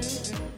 baby.